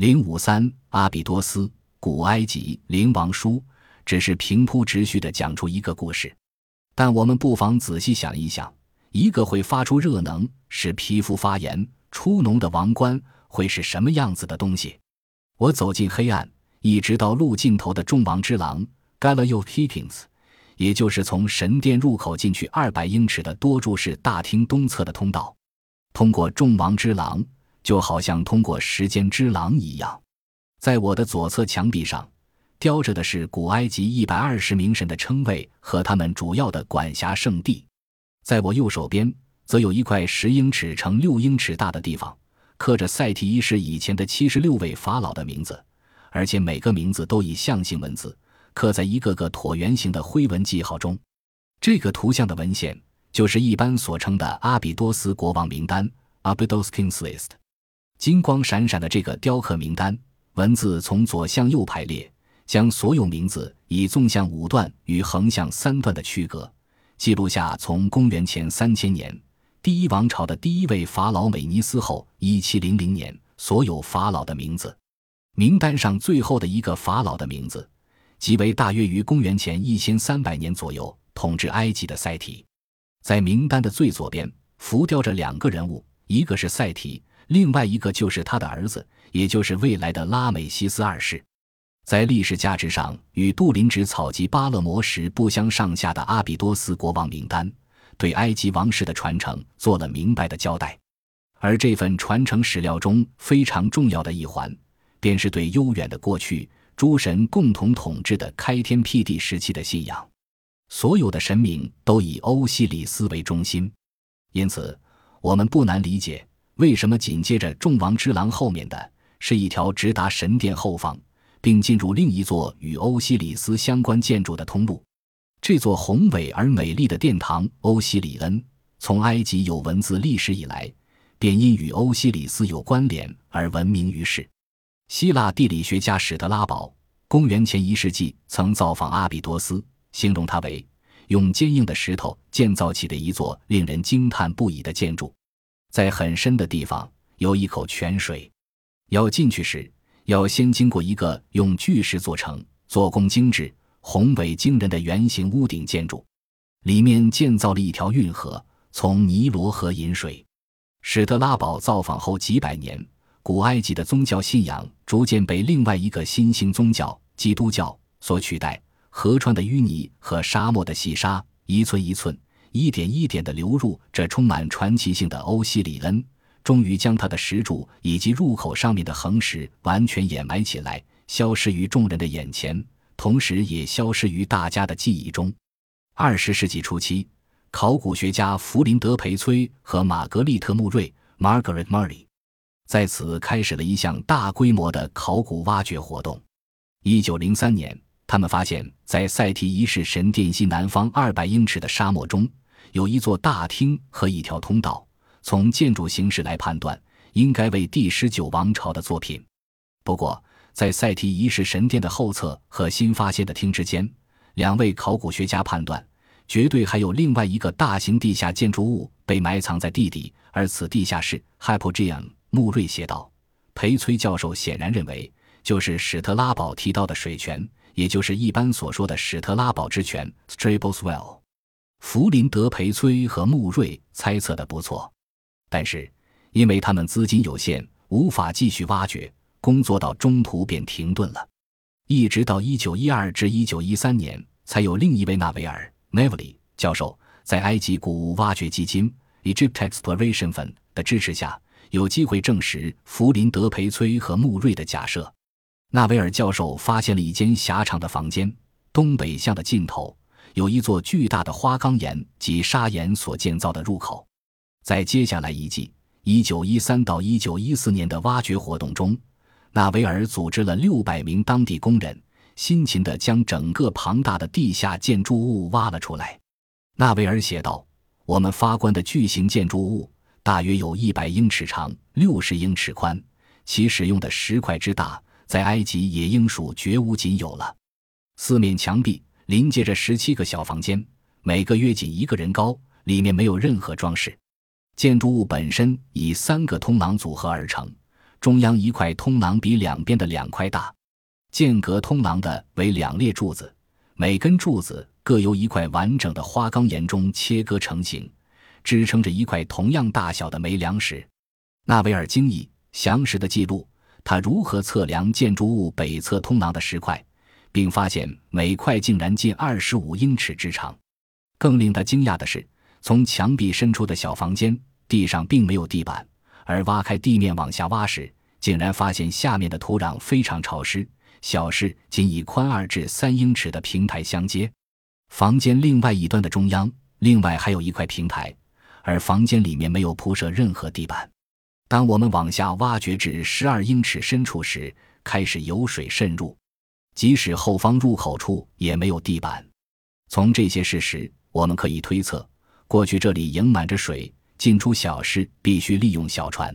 零五三阿比多斯，古埃及灵王书，只是平铺直叙的讲出一个故事，但我们不妨仔细想一想，一个会发出热能、使皮肤发炎、出脓的王冠会是什么样子的东西？我走进黑暗，一直到路尽头的众王之廊 （Galileo Heatings），也就是从神殿入口进去二百英尺的多柱式大厅东侧的通道。通过众王之廊，就好像通过时间之廊一样。在我的左侧墙壁上，雕着的是古埃及一百二十名神的称谓和他们主要的管辖圣地。在我右手边，则有一块十英尺乘六英尺大的地方。刻着赛提一世以前的七十六位法老的名字，而且每个名字都以象形文字刻在一个个椭圆形的灰纹记号中。这个图像的文献就是一般所称的阿比多斯国王名单 （Abydos Kings List）。金光闪闪的这个雕刻名单，文字从左向右排列，将所有名字以纵向五段与横向三段的区隔记录下从公元前三千年。第一王朝的第一位法老美尼斯后，一七零零年，所有法老的名字，名单上最后的一个法老的名字，即为大约于公元前一千三百年左右统治埃及的赛提。在名单的最左边，浮雕着两个人物，一个是赛提，另外一个就是他的儿子，也就是未来的拉美西斯二世。在历史价值上，与杜林直草及巴勒摩什不相上下的阿比多斯国王名单。对埃及王室的传承做了明白的交代，而这份传承史料中非常重要的一环，便是对悠远的过去诸神共同统治的开天辟地时期的信仰。所有的神明都以欧西里斯为中心，因此我们不难理解为什么紧接着众王之廊后面的是一条直达神殿后方，并进入另一座与欧西里斯相关建筑的通路。这座宏伟而美丽的殿堂欧西里恩，从埃及有文字历史以来，便因与欧西里斯有关联而闻名于世。希腊地理学家史德拉堡，公元前一世纪曾造访阿比多斯，形容它为用坚硬的石头建造起的一座令人惊叹不已的建筑。在很深的地方有一口泉水，要进去时要先经过一个用巨石做成、做工精致。宏伟惊人的圆形屋顶建筑，里面建造了一条运河，从尼罗河引水。史特拉堡造访后几百年，古埃及的宗教信仰逐渐被另外一个新兴宗教——基督教所取代。河川的淤泥和沙漠的细沙，一寸一寸、一点一点地流入这充满传奇性的欧西里恩，终于将它的石柱以及入口上面的横石完全掩埋起来，消失于众人的眼前。同时也消失于大家的记忆中。二十世纪初期，考古学家弗林德·培崔和玛格丽特·穆瑞 （Margaret Murray） 在此开始了一项大规模的考古挖掘活动。一九零三年，他们发现，在赛提一世神殿西南方二百英尺的沙漠中，有一座大厅和一条通道。从建筑形式来判断，应该为第十九王朝的作品。不过，在赛提一世神殿的后侧和新发现的厅之间，两位考古学家判断，绝对还有另外一个大型地下建筑物被埋藏在地底，而此地下室 （Hypogeum）。穆瑞写道。裴崔教授显然认为，就是史特拉堡提到的水泉，也就是一般所说的史特拉堡之泉 （Strabos Well）。弗林德、培崔和穆瑞猜测的不错，但是因为他们资金有限，无法继续挖掘。工作到中途便停顿了，一直到一九一二至一九一三年，才有另一位纳维尔 （Navely） 教授在埃及古物挖掘基金 （Egypt Exploration Fund） 的支持下，有机会证实弗林德·培崔和穆瑞的假设。纳维尔教授发现了一间狭长的房间，东北向的尽头有一座巨大的花岗岩及砂岩所建造的入口。在接下来一季（一九一三到一九一四年）的挖掘活动中，纳维尔组织了六百名当地工人，辛勤地将整个庞大的地下建筑物挖了出来。纳维尔写道：“我们发观的巨型建筑物大约有一百英尺长，六十英尺宽，其使用的石块之大，在埃及也应属绝无仅有了。四面墙壁临接着十七个小房间，每个约仅一个人高，里面没有任何装饰。建筑物本身以三个通廊组合而成。”中央一块通廊比两边的两块大，间隔通廊的为两列柱子，每根柱子各由一块完整的花岗岩中切割成型，支撑着一块同样大小的煤梁石。纳维尔惊异详实的记录他如何测量建筑物北侧通廊的石块，并发现每块竟然近二十五英尺之长。更令他惊讶的是，从墙壁伸出的小房间地上并没有地板，而挖开地面往下挖时，竟然发现下面的土壤非常潮湿，小室仅以宽二至三英尺的平台相接。房间另外一端的中央，另外还有一块平台，而房间里面没有铺设任何地板。当我们往下挖掘至十二英尺深处时，开始有水渗入，即使后方入口处也没有地板。从这些事实。我们可以推测，过去这里盈满着水，进出小室必须利用小船。